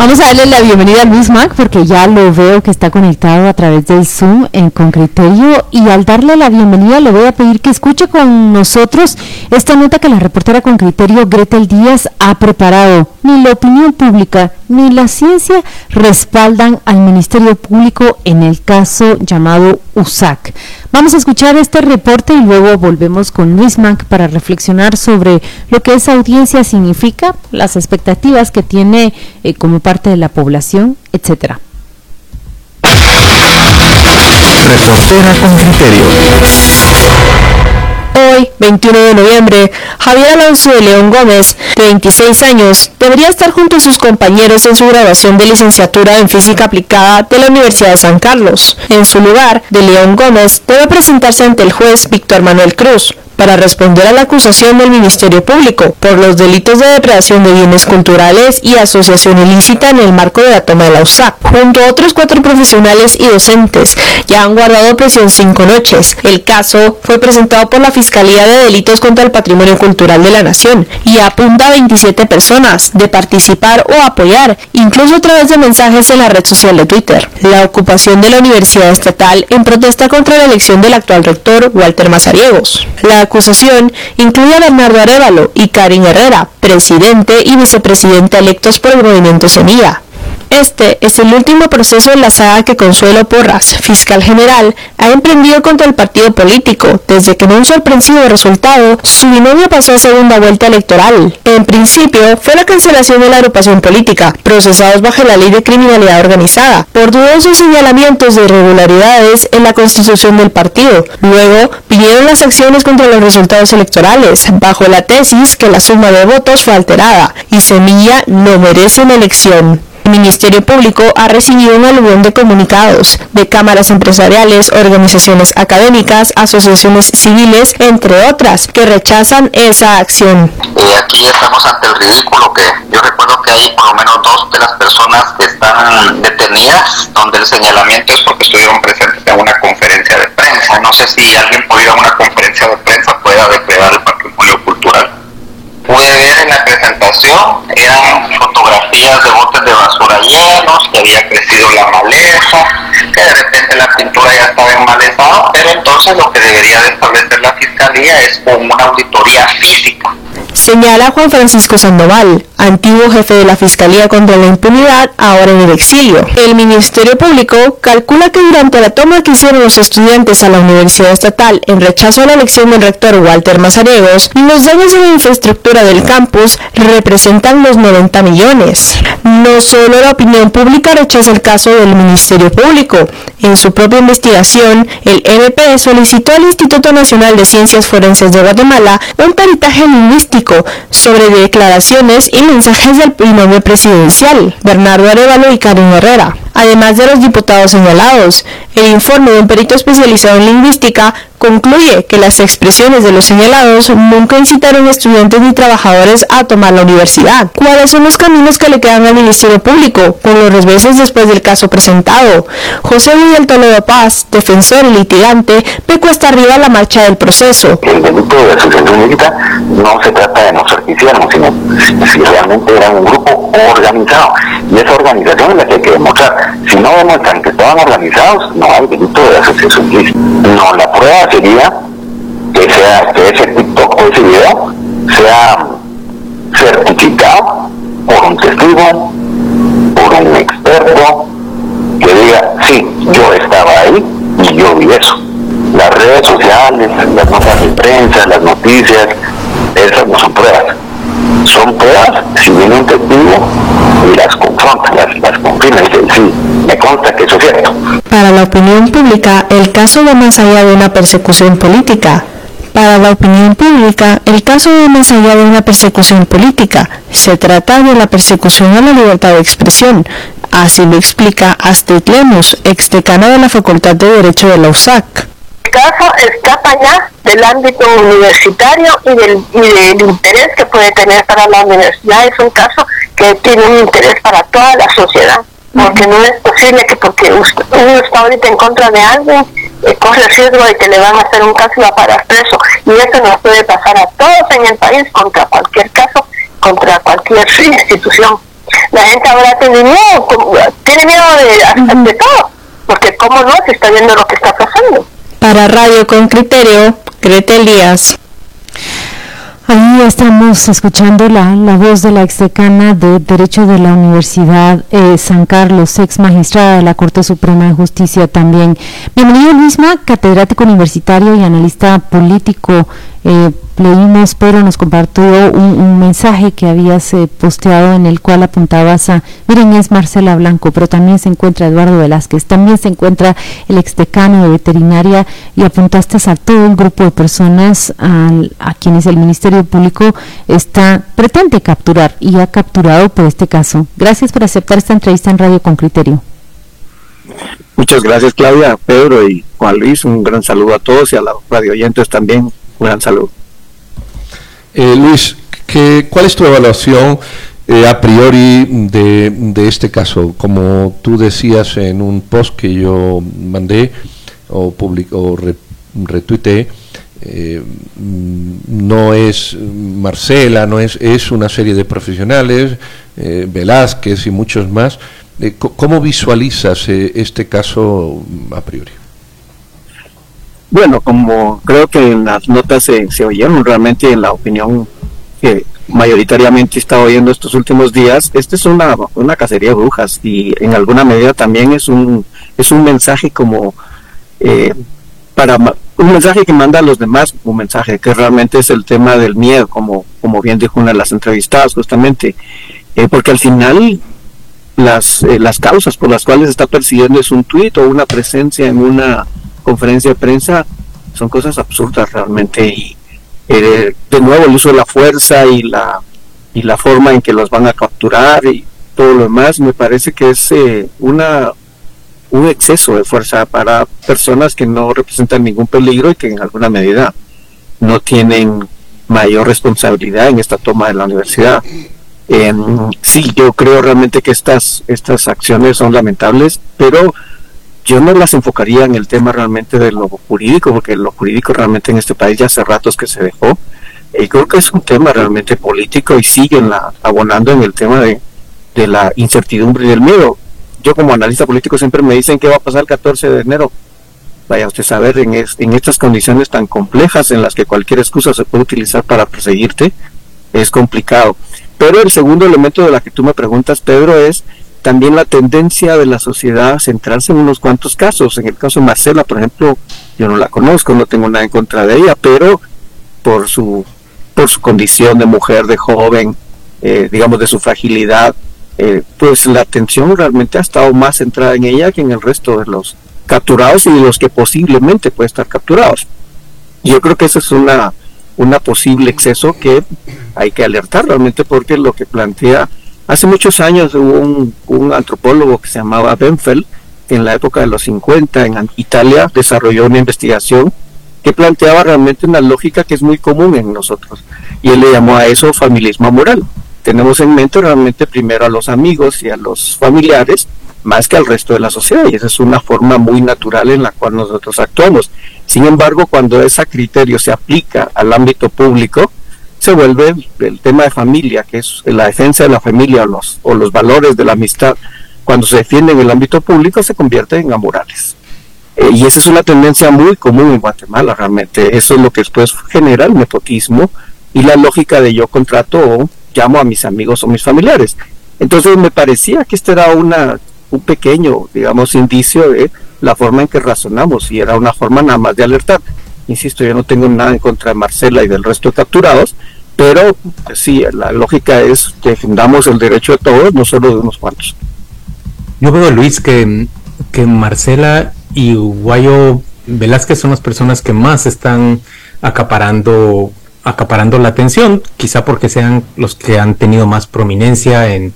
Vamos a darle la bienvenida a Luis Mac porque ya lo veo que está conectado a través del Zoom en, con criterio y al darle la bienvenida le voy a pedir que escuche con nosotros esta nota que la reportera con criterio Gretel Díaz ha preparado. Ni la opinión pública ni la ciencia respaldan al Ministerio Público en el caso llamado USAC. Vamos a escuchar este reporte y luego volvemos con Luis Mac para reflexionar sobre lo que esa audiencia significa, las expectativas que tiene eh, como parte de la población. Reportera con criterio. Hoy, 21 de noviembre, Javier Alonso de León Gómez, de 26 años, debería estar junto a sus compañeros en su graduación de licenciatura en Física Aplicada de la Universidad de San Carlos. En su lugar, de León Gómez debe presentarse ante el juez Víctor Manuel Cruz, para responder a la acusación del Ministerio Público por los delitos de depredación de bienes culturales y asociación ilícita en el marco de la toma de la USAC. Junto a otros cuatro profesionales y docentes, ya han guardado prisión cinco noches. El caso fue presentado por la Fiscalía de Delitos contra el Patrimonio Cultural de la Nación y apunta a 27 personas de participar o apoyar, incluso a través de mensajes en la red social de Twitter. La ocupación de la Universidad Estatal en protesta contra la elección del actual rector Walter Mazariegos. La acusación incluye a Bernardo Arevalo y Karin Herrera, presidente y vicepresidente electos por el movimiento Semilla. Este es el último proceso en la saga que Consuelo Porras, fiscal general, ha emprendido contra el partido político desde que en un sorpresivo resultado su binomio pasó a segunda vuelta electoral. En principio fue la cancelación de la agrupación política, procesados bajo la ley de criminalidad organizada, por dudosos señalamientos de irregularidades en la constitución del partido. Luego vinieron las acciones contra los resultados electorales, bajo la tesis que la suma de votos fue alterada y Semilla no merece una elección. Ministerio Público ha recibido un aluvión de comunicados de cámaras empresariales, organizaciones académicas, asociaciones civiles, entre otras, que rechazan esa acción. Aquí estamos ante el ridículo que yo recuerdo que hay por lo menos dos de las personas que están detenidas, donde el señalamiento es porque estuvieron presentes en una conferencia de prensa. No sé si alguien puede ir a una conferencia de prensa pueda depredar el patrimonio cultural. Pude ver en la presentación, eran fotografías de botes de basura llenos, que había crecido la maleza, que de repente la pintura ya estaba en mal estado, pero entonces lo que debería de establecer la fiscalía es una auditoría física Señala Juan Francisco Sandoval, antiguo jefe de la Fiscalía contra la Impunidad, ahora en el exilio. El Ministerio Público calcula que durante la toma que hicieron los estudiantes a la Universidad Estatal en rechazo a la elección del rector Walter Mazariegos, los daños en la infraestructura del campus representan los 90 millones. No solo la opinión pública rechaza el caso del Ministerio Público. En su propia investigación, el MP solicitó al Instituto Nacional de Ciencias Forenses de Guatemala un peritaje lingüístico sobre declaraciones y mensajes del binomio presidencial, Bernardo Arevalo y Karin Herrera. Además de los diputados señalados, el informe de un perito especializado en lingüística concluye que las expresiones de los señalados nunca incitaron a estudiantes ni trabajadores a tomar la universidad. ¿Cuáles son los caminos que le quedan al Ministerio Público con los reveses después del caso presentado? José Miguel Toledo Paz, defensor y litigante, ve cuesta arriba la marcha del proceso. El delito de asociación ilícita no se trata de nosotros que sino si realmente era un grupo organizado. Y esa organización es la que hay que demostrar. Si no demuestran que estaban organizados, no hay delito de asociación. No, la prueba sería que, sea, que ese TikTok o ese video sea certificado por un testigo, por un experto, que diga, sí, yo estaba ahí y yo vi eso. Las redes sociales, las notas de prensa, las noticias, esas no son pruebas. Son pruebas si viene un testigo y las confronta, las, las confirma y dice, sí, me consta que eso es cierto. Para la opinión pública, el caso va más allá de una persecución política. Para la opinión pública, el caso va más allá de una persecución política. Se trata de la persecución a la libertad de expresión. Así lo explica Astrid Lemus, exdecana de la Facultad de Derecho de la USAC. Caso escapa ya del ámbito universitario y del, y del interés que puede tener para la universidad. Es un caso que tiene un interés para toda la sociedad, porque no es posible que porque uno está ahorita en contra de alguien, eh, corre el riesgo de que le van a hacer un caso y va a parar preso. Y eso nos puede pasar a todos en el país contra cualquier caso, contra cualquier institución. La gente ahora tiene miedo, tiene miedo de, de todo, porque cómo no se está viendo lo. Para Radio con Criterio, Greta Elías. Ahí estamos escuchando la, la voz de la exdecana de Derecho de la Universidad eh, San Carlos, ex magistrada de la Corte Suprema de Justicia también. Bienvenido Luisma, catedrático universitario y analista político eh, leímos, pero nos compartió un, mensaje que habías eh, posteado en el cual apuntabas a, miren, es Marcela Blanco, pero también se encuentra Eduardo Velázquez, también se encuentra el exdecano de veterinaria y apuntaste a todo un grupo de personas a, quienes el Ministerio Público está pretende capturar y ha capturado por este caso. Gracias por aceptar esta entrevista en Radio con Criterio. Muchas gracias Claudia, Pedro y Juan Luis, un gran saludo a todos y a los radio oyentes también un saludo. Eh, Luis, ¿qué, ¿cuál es tu evaluación eh, a priori de, este caso? Como tú decías en un post que yo mandé o, publico, retuiteé, eh, no es Marcela, no es, es una serie de profesionales, Velázquez y muchos más. ¿Cómo visualizas este caso a priori? Bueno, como creo que en las notas se, se oyeron realmente en la opinión que mayoritariamente está oyendo estos últimos días, este es una, una cacería de brujas y en alguna medida también es un, es un mensaje como eh, para un mensaje que manda a los demás, un mensaje que realmente es el tema del miedo, como, como bien dijo una de las entrevistadas justamente, eh, porque al final las, eh, las causas por las cuales está persiguiendo es un tuit o una presencia en una conferencia de prensa son cosas absurdas realmente y eh, de nuevo el uso de la fuerza y la y la forma en que los van a capturar y todo lo demás me parece que es eh, una un exceso de fuerza para personas que no representan ningún peligro y que en alguna medida no tienen mayor responsabilidad en esta toma de la universidad. sí, yo creo realmente que estas, estas acciones son lamentables, pero yo no las enfocaría en el tema realmente de lo jurídico, porque lo jurídico realmente en este país ya hace ratos que se dejó. Y creo que es un tema realmente político y siguen la, abonando en el tema de, de la incertidumbre y del miedo. Yo como analista político siempre me dicen qué va a pasar el 14 de enero. Vaya usted a saber, en, en estas condiciones tan complejas en las que cualquier excusa se puede utilizar para perseguirte, es complicado. Pero el segundo elemento de la que tú me preguntas, Pedro, es también la tendencia de la sociedad a centrarse en unos cuantos casos. En el caso de Marcela, por ejemplo, yo no la conozco, no tengo nada en contra de ella, pero por su, por su condición de mujer, de joven, eh, digamos, de su fragilidad, eh, pues la atención realmente ha estado más centrada en ella que en el resto de los capturados y de los que posiblemente pueden estar capturados. Yo creo que eso es una, una posible exceso que hay que alertar realmente porque lo que plantea Hace muchos años hubo un, antropólogo que se llamaba Benfeld, que en la época de los 50 en Italia desarrolló una investigación que planteaba realmente una lógica que es muy común en nosotros. Y él le llamó a eso familismo moral. Tenemos en mente realmente primero a los amigos y a los familiares más que al resto de la sociedad y esa es una forma muy natural en la cual nosotros actuamos. Sin embargo, cuando ese criterio se aplica al ámbito público, se vuelve el tema de familia, que es la defensa de la familia o los, o los valores de la amistad, cuando se defiende en el ámbito público, se convierte en amorales. Eh, y esa es una tendencia muy común en Guatemala, realmente. Eso es lo que después genera el nepotismo y la lógica de yo contrato o llamo a mis amigos o mis familiares. Entonces me parecía que este era una, un pequeño, digamos, indicio de la forma en que razonamos y era una forma nada más de alertar. Insisto, yo no tengo nada en contra de Marcela y del resto de capturados, pero sí, la lógica es que defendamos el derecho de todos, no solo de unos cuantos. Yo veo, Luis, que, que Marcela y Guayo Velázquez son las personas que más están acaparando acaparando la atención, quizá porque sean los que han tenido más prominencia en,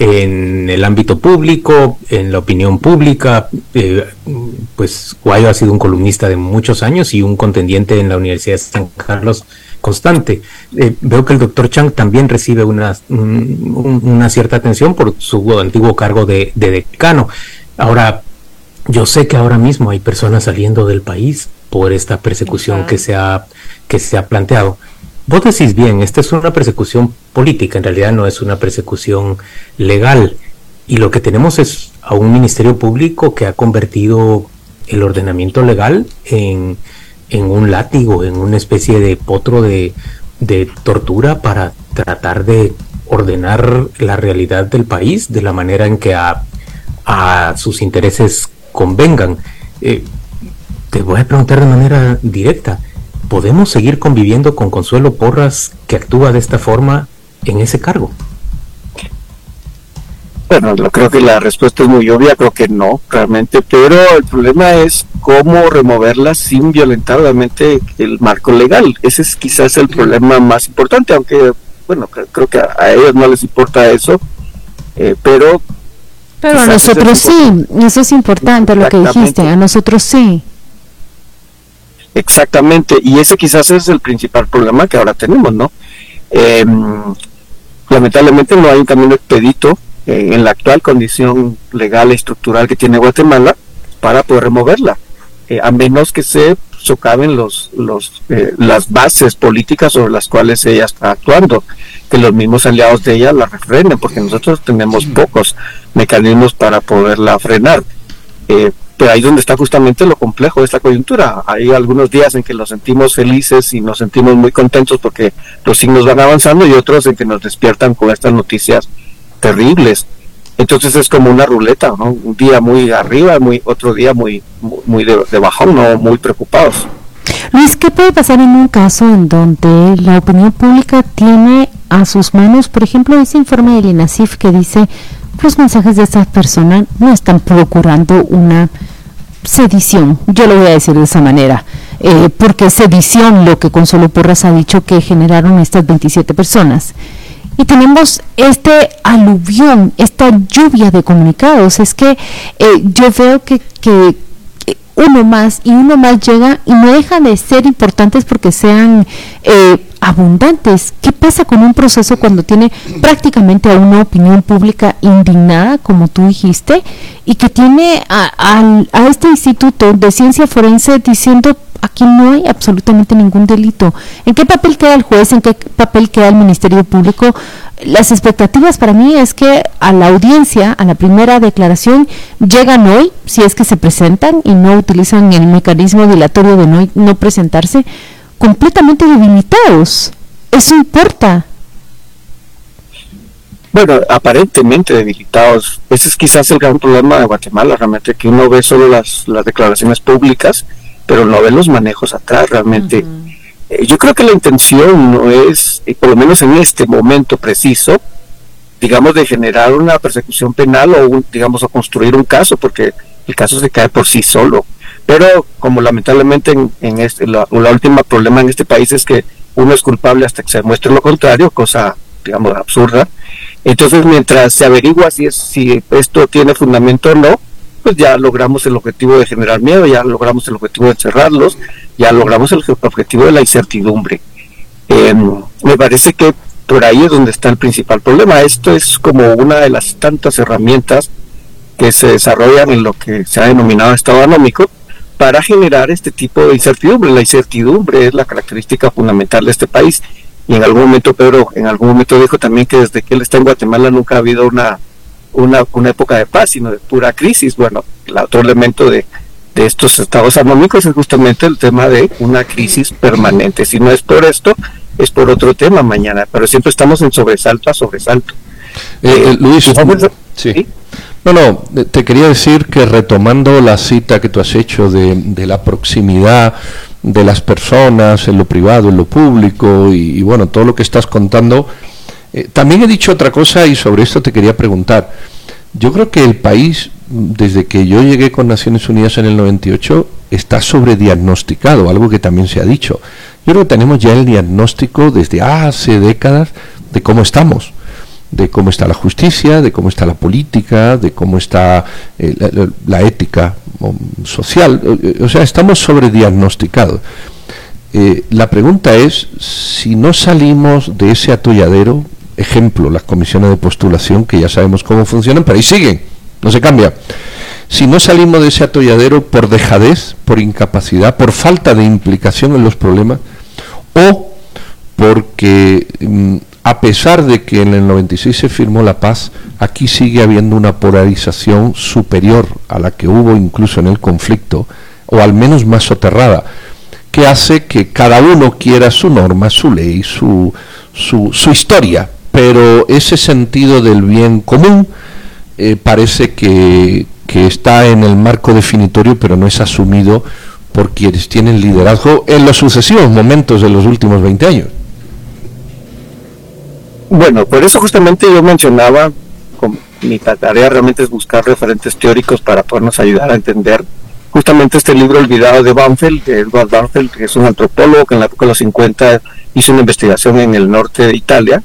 en el ámbito público, en la opinión pública. Eh, pues Guayo ha sido un columnista de muchos años y un contendiente en la Universidad de San Carlos constante. Eh, veo que el doctor Chang también recibe una, una cierta atención por su antiguo cargo de, decano. Ahora, yo sé que ahora mismo hay personas saliendo del país por esta persecución que, se ha, que se ha planteado. Vos decís bien, esta es una persecución política, en realidad no es una persecución legal. Y lo que tenemos es a un ministerio público que ha convertido el ordenamiento legal en, en un látigo, en una especie de potro de, de tortura para tratar de ordenar la realidad del país de la manera en que a, a sus intereses convengan. Eh, te voy a preguntar de manera directa, ¿podemos seguir conviviendo con Consuelo Porras que actúa de esta forma en ese cargo? Bueno, yo creo que la respuesta es muy obvia, creo que no, realmente, pero el problema es cómo removerla sin violentar realmente el marco legal. Ese es quizás el problema más importante, aunque, bueno, creo que a, ellos no les importa eso, eh, pero... Pero a nosotros sí, eso es importante lo que dijiste, a nosotros sí. Exactamente, y ese quizás es el principal problema que ahora tenemos, ¿no? Eh, lamentablemente no hay un camino expedito eh, en la actual condición legal estructural que tiene Guatemala para poder removerla, eh, a menos que se socaven los, los, las bases políticas sobre las cuales ella está actuando, que los mismos aliados de ella la refrenen, porque nosotros tenemos pocos mecanismos para poderla frenar. Eh, pero ahí es donde está justamente lo complejo de esta coyuntura. Hay algunos días en que nos sentimos felices y nos sentimos muy contentos porque los signos van avanzando y otros en que nos despiertan con estas noticias terribles. Entonces es como una ruleta, ¿no? Un día muy arriba, muy otro día muy muy de, de no muy preocupados. Luis, ¿qué puede pasar en un caso en donde la opinión pública tiene a sus manos, por ejemplo, ese informe del INASIF que dice los mensajes de estas personas no están procurando una sedición, yo lo voy a decir de esa manera, eh, porque sedición lo que Consuelo Porras ha dicho que generaron estas 27 personas. Y tenemos este aluvión, esta lluvia de comunicados. Es que eh, yo veo que, uno más y uno más llega y no dejan de ser importantes porque sean eh, abundantes. ¿Qué pasa con un proceso cuando tiene prácticamente a una opinión pública indignada, como tú dijiste, y que tiene a, a este instituto de ciencia forense diciendo aquí no hay absolutamente ningún delito. ¿En qué papel queda el juez? ¿En qué papel queda el Ministerio Público? Las expectativas para mí es que a la audiencia, a la primera declaración, llegan hoy, si es que se presentan y no utilizan el mecanismo dilatorio de no, no presentarse, completamente debilitados. Eso importa. Bueno, aparentemente debilitados. Ese es quizás el gran problema de Guatemala, realmente, que uno ve solo las, las declaraciones públicas pero no ven los manejos atrás realmente. Eh, yo creo que la intención no es, por lo menos en este momento preciso, digamos, de generar una persecución penal o, digamos, o construir un caso, porque el caso se cae por sí solo. Pero como lamentablemente en, este, la, última problema en este país es que uno es culpable hasta que se demuestre lo contrario, cosa, digamos, absurda. Entonces, mientras se averigua si, es, si esto tiene fundamento o no, pues ya logramos el objetivo de generar miedo, ya logramos el objetivo de encerrarlos, ya logramos el objetivo de la incertidumbre. Em, me parece que por ahí es donde está el principal problema. Esto es como una de las tantas herramientas que se desarrollan en lo que se ha denominado Estado anómico para generar este tipo de incertidumbre. La incertidumbre es la característica fundamental de este país. Y en algún momento Pedro, en algún momento dijo también que desde que él está en Guatemala nunca ha habido una una, una época de paz, sino de pura crisis. Bueno, el otro elemento de, de estos estados armónicos es justamente el tema de una crisis permanente. Si no es por esto, es por otro tema mañana, pero siempre estamos en sobresalto a sobresalto. Eh, eh, Luis, sí. No, no, te quería decir que retomando la cita que tú has hecho de, la proximidad de las personas en lo privado, en lo público y bueno, todo lo que estás contando, eh, también he dicho otra cosa y sobre esto te quería preguntar. Yo creo que el país, desde que yo llegué con Naciones Unidas en el 98, está sobrediagnosticado, algo que también se ha dicho. Yo creo que tenemos ya el diagnóstico desde hace décadas de cómo estamos. De cómo está la justicia, de cómo está la política, de cómo está eh, la, ética social. O sea, estamos sobrediagnosticados. Eh, la pregunta es si no salimos de ese atolladero, ejemplo, las comisiones de postulación, que ya sabemos cómo funcionan, pero ahí siguen, no se cambia. Si no salimos de ese atolladero por dejadez, por incapacidad, por falta de implicación en los problemas, o porque mm, a pesar de que en el 96 se firmó la paz, aquí sigue habiendo una polarización superior a la que hubo incluso en el conflicto, o al menos más soterrada, que hace que cada uno quiera su norma, su ley, su, su, historia, pero ese sentido del bien común eh, parece que, que está en el marco definitorio, pero no es asumido por quienes tienen liderazgo en los sucesivos momentos de los últimos 20 años. Bueno, por eso justamente yo mencionaba, mi tarea realmente es buscar referentes teóricos para podernos ayudar a entender justamente este libro olvidado de Banfield, de Edward Banfield, que es un antropólogo que en la época de los 50 hizo una investigación en el norte de Italia,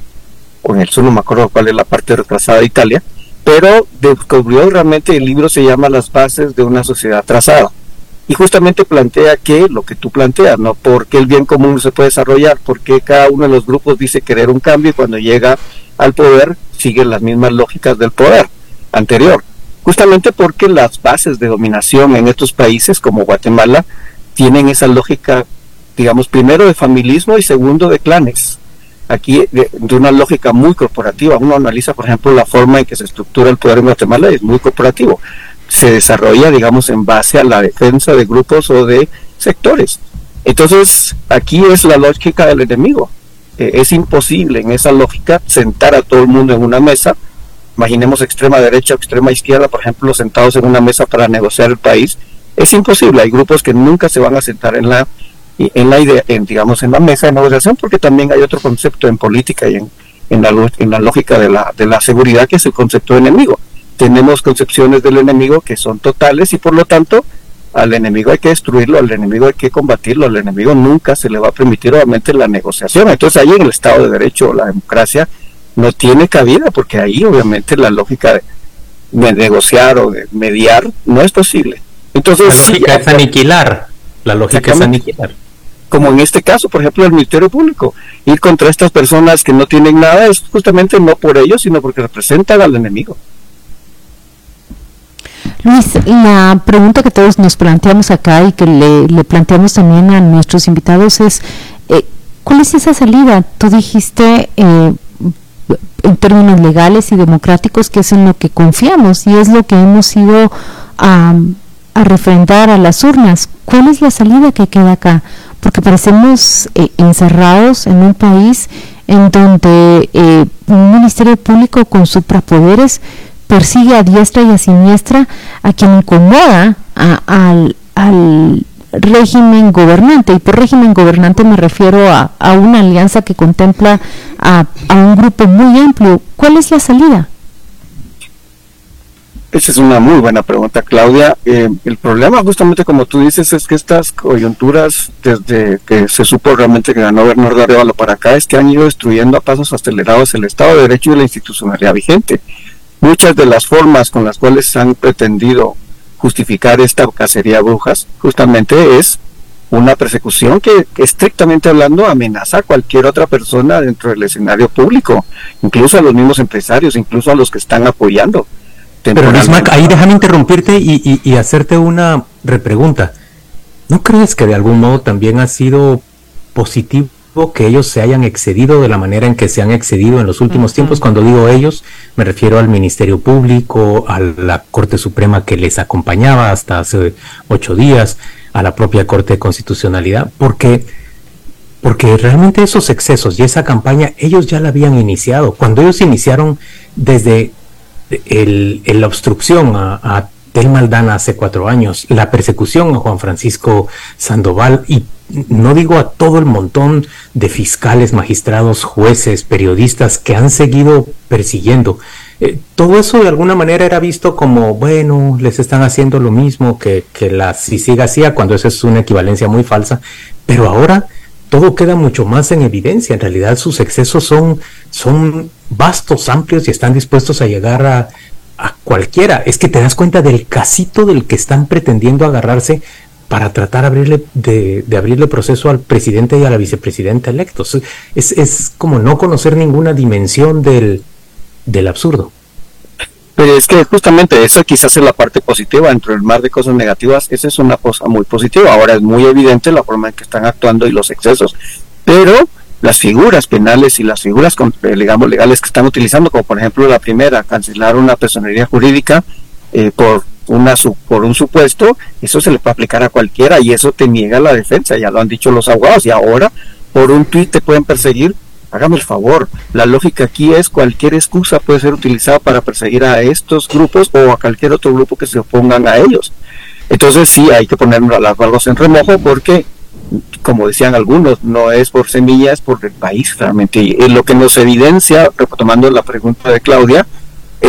o en el sur, no me acuerdo cuál es la parte retrasada de Italia, pero descubrió realmente el libro se llama Las bases de una sociedad trazada y justamente plantea que lo que tú planteas, ¿no? Porque el bien común se puede desarrollar, porque cada uno de los grupos dice querer un cambio y cuando llega al poder sigue las mismas lógicas del poder anterior. Justamente porque las bases de dominación en estos países como Guatemala tienen esa lógica, digamos, primero de familismo y segundo de clanes. Aquí de, de una lógica muy corporativa. Uno analiza, por ejemplo, la forma en que se estructura el poder en Guatemala y es muy corporativo se desarrolla, digamos, en base a la defensa de grupos o de sectores. Entonces, aquí es la lógica del enemigo. Eh, es imposible en esa lógica sentar a todo el mundo en una mesa. Imaginemos extrema derecha o extrema izquierda, por ejemplo, sentados en una mesa para negociar el país. Es imposible. Hay grupos que nunca se van a sentar en la en la idea, en, digamos, en la mesa de negociación, porque también hay otro concepto en política y en, en, la, en la lógica de la, de la seguridad, que es el concepto de enemigo tenemos concepciones del enemigo que son totales y por lo tanto al enemigo hay que destruirlo, al enemigo hay que combatirlo, al enemigo nunca se le va a permitir obviamente la negociación. Entonces ahí en el Estado de Derecho la democracia no tiene cabida porque ahí obviamente la lógica de, negociar o de mediar no es posible. Entonces, la lógica es aniquilar, la lógica es aniquilar. Como en este caso, por ejemplo, el Ministerio Público. Ir contra estas personas que no tienen nada es justamente no por ellos, sino porque representan al enemigo. Luis, la pregunta que todos nos planteamos acá y que le, planteamos también a nuestros invitados es, eh, ¿cuál es esa salida? Tú dijiste eh, en términos legales y democráticos que es en lo que confiamos y es lo que hemos ido a, a refrendar a las urnas. ¿Cuál es la salida que queda acá? Porque parecemos eh, encerrados en un país en donde un ministerio público con suprapoderes persigue a diestra y a siniestra a quien incomoda al, régimen gobernante. Y por régimen gobernante me refiero a, una alianza que contempla a, un grupo muy amplio. ¿Cuál es la salida? Esa es una muy buena pregunta, Claudia. Eh, el problema, justamente como tú dices, es que estas coyunturas, desde que se supo realmente que ganó Bernardo Arevalo para acá, es que han ido destruyendo a pasos acelerados el Estado de Derecho y la institucionalidad vigente. Muchas de las formas con las cuales han pretendido justificar esta cacería de brujas justamente es una persecución que, estrictamente hablando amenaza a cualquier otra persona dentro del escenario público, incluso a los mismos empresarios, incluso a los que están apoyando. Pero Bismarck, ahí déjame interrumpirte y, y hacerte una repregunta. ¿No crees que de algún modo también ha sido positivo que ellos se hayan excedido de la manera en que se han excedido en los últimos tiempos. Cuando digo ellos, me refiero al Ministerio Público, a la Corte Suprema que les acompañaba hasta hace ocho días, a la propia Corte de Constitucionalidad, porque, porque realmente esos excesos y esa campaña ellos ya la habían iniciado. Cuando ellos iniciaron desde el, la obstrucción a, a Tel Maldana hace cuatro años, la persecución a Juan Francisco Sandoval y no digo a todo el montón de fiscales, magistrados, jueces, periodistas que han seguido persiguiendo. Eh, todo eso de alguna manera era visto como, bueno, les están haciendo lo mismo que, que la CICIG hacía, cuando esa es una equivalencia muy falsa, pero ahora todo queda mucho más en evidencia. En realidad sus excesos son, son vastos, amplios y están dispuestos a llegar a, a cualquiera. Es que te das cuenta del casito del que están pretendiendo agarrarse para tratar abrirle, de, de, abrirle proceso al presidente y a la vicepresidenta electos. Es, como no conocer ninguna dimensión del, del absurdo. Pero es que justamente esa quizás es la parte positiva, dentro del mar de cosas negativas, esa es una cosa muy positiva. Ahora es muy evidente la forma en que están actuando y los excesos. Pero las figuras penales y las figuras digamos, legales que están utilizando, como por ejemplo la primera, cancelar una personería jurídica eh, por una por un supuesto, eso se le puede aplicar a cualquiera y eso te niega la defensa, ya lo han dicho los abogados, y ahora por un tuit te pueden perseguir. Hágame el favor, la lógica aquí es cualquier excusa puede ser utilizada para perseguir a estos grupos o a cualquier otro grupo que se opongan a ellos. Entonces sí hay que poner las barras en remojo porque como decían algunos, no es por semillas, es por el país realmente. Y lo que nos evidencia, retomando la pregunta de Claudia,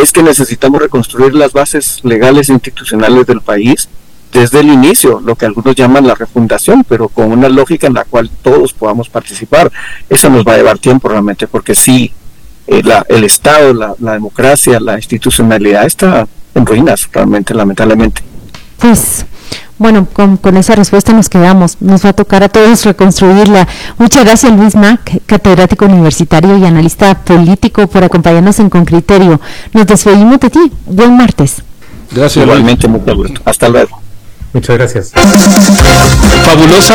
es que necesitamos reconstruir las bases legales e institucionales del país desde el inicio, lo que algunos llaman la refundación, pero con una lógica en la cual todos podamos participar. Eso nos va a llevar tiempo realmente, porque sí, eh, el Estado, la, la democracia, la institucionalidad está en ruinas realmente, lamentablemente. Pues bueno, con, con, esa respuesta nos quedamos. Nos va a tocar a todos reconstruirla. Muchas gracias, Luis Mac, catedrático universitario y analista político, por acompañarnos en Con Criterio. Nos despedimos de ti. Buen martes. Gracias, igualmente, mucho gusto. Hasta luego. Muchas gracias. Fabulosa